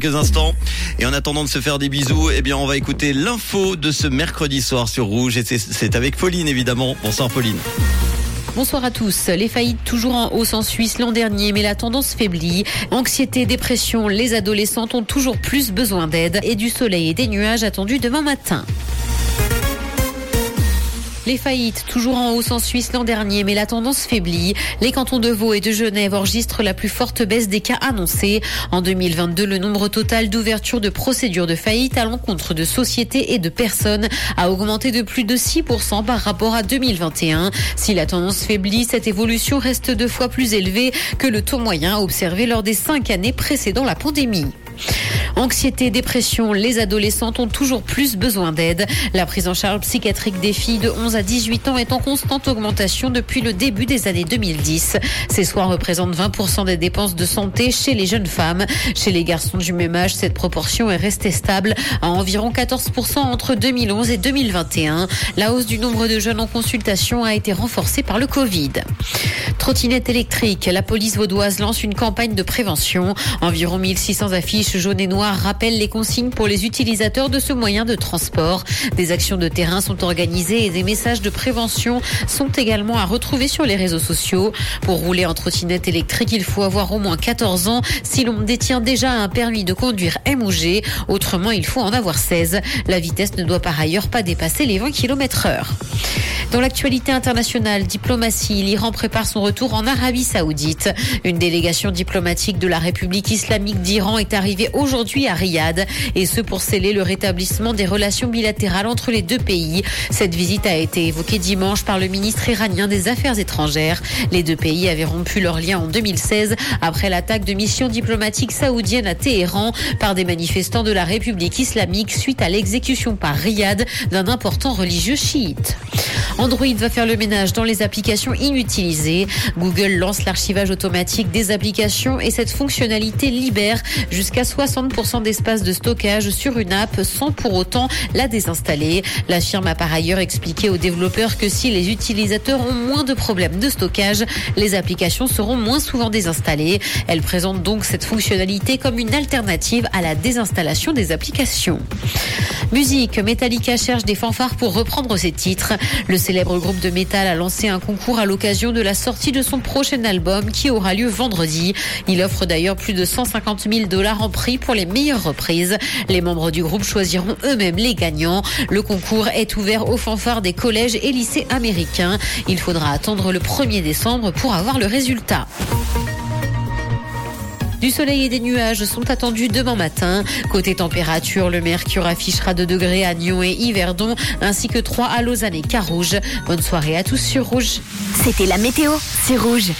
quelques instants. Et en attendant de se faire des bisous, eh bien, on va écouter l'info de ce mercredi soir sur Rouge. Et c'est- avec Pauline, évidemment. Bonsoir, Pauline. Bonsoir à tous. Les faillites toujours en hausse en Suisse l'an dernier, mais la tendance faiblit. Anxiété, dépression, les adolescentes ont toujours plus besoin d'aide et du soleil et des nuages attendus demain matin. Les faillites, toujours en hausse en Suisse l'an dernier, mais la tendance faiblit. Les cantons de Vaud et de Genève enregistrent la plus forte baisse des cas annoncés. En 2022, le nombre total d'ouvertures de procédures de faillite à l'encontre de sociétés et de personnes a augmenté de plus de 6% par rapport à 2021. Si la tendance faiblit, cette évolution reste deux fois plus élevée que le taux moyen observé lors des cinq années précédant la pandémie. Anxiété, dépression, les adolescentes ont toujours plus besoin d'aide. La prise en charge psychiatrique des filles de 11 à 18 ans est en constante augmentation depuis le début des années 2010. Ces soins représentent 20% des dépenses de santé chez les jeunes femmes. Chez les garçons du même âge, cette proportion est restée stable à environ 14% entre 2011 et 2021. La hausse du nombre de jeunes en consultation a été renforcée par le Covid. Trottinette électrique, la police vaudoise lance une campagne de prévention. Environ 1600 affiches jaunes et noires rappellent les consignes pour les utilisateurs de ce moyen de transport. Des actions de terrain sont organisées et des messages de prévention sont également à retrouver sur les réseaux sociaux. Pour rouler en trottinette électrique, il faut avoir au moins 14 ans si l'on détient déjà un permis de conduire M ou G. Autrement, il faut en avoir 16. La vitesse ne doit par ailleurs pas dépasser les 20 km heure. Dans l'actualité internationale, diplomatie, l'Iran prépare son retour en Arabie Saoudite. Une délégation diplomatique de la République islamique d'Iran est arrivée à Riyad et ce pour sceller le rétablissement des relations bilatérales entre les deux pays. Cette visite a été évoquée dimanche par le ministre iranien des Affaires étrangères. Les deux pays avaient rompu leurs liens en 2016 après l'attaque de missions diplomatiques saoudiennes à Téhéran par des manifestants de la République islamique suite à l'exécution par Riyad d'un important religieux chiite. Android va faire le ménage dans les applications inutilisées. Google lance l'archivage automatique des applications et cette fonctionnalité libère jusqu'à 60% d'espace de stockage sur une app sans pour autant la désinstaller. La firme a par ailleurs expliqué aux développeurs que si les utilisateurs ont moins de problèmes de stockage, les applications seront moins souvent désinstallées. Elle présente donc cette fonctionnalité comme une alternative à la désinstallation des applications. Musique, Metallica cherche des fanfares pour reprendre ses titres. Célèbre groupe de métal a lancé un concours à l'occasion de la sortie de son prochain album qui aura lieu vendredi. Il offre d'ailleurs plus de 150 000 dollars en prix pour les meilleures reprises. Les membres du groupe choisiront eux-mêmes les gagnants. Le concours est ouvert aux fanfares des collèges et lycées américains. Il faudra attendre le 1er décembre pour avoir le résultat. Du soleil et des nuages sont attendus demain matin. Côté température, le mercure affichera 2 degrés à Nyon et Yverdon, ainsi que 3 à Lausanne et Carouge. Bonne soirée à tous sur Rouge. C'était la météo, c'est rouge.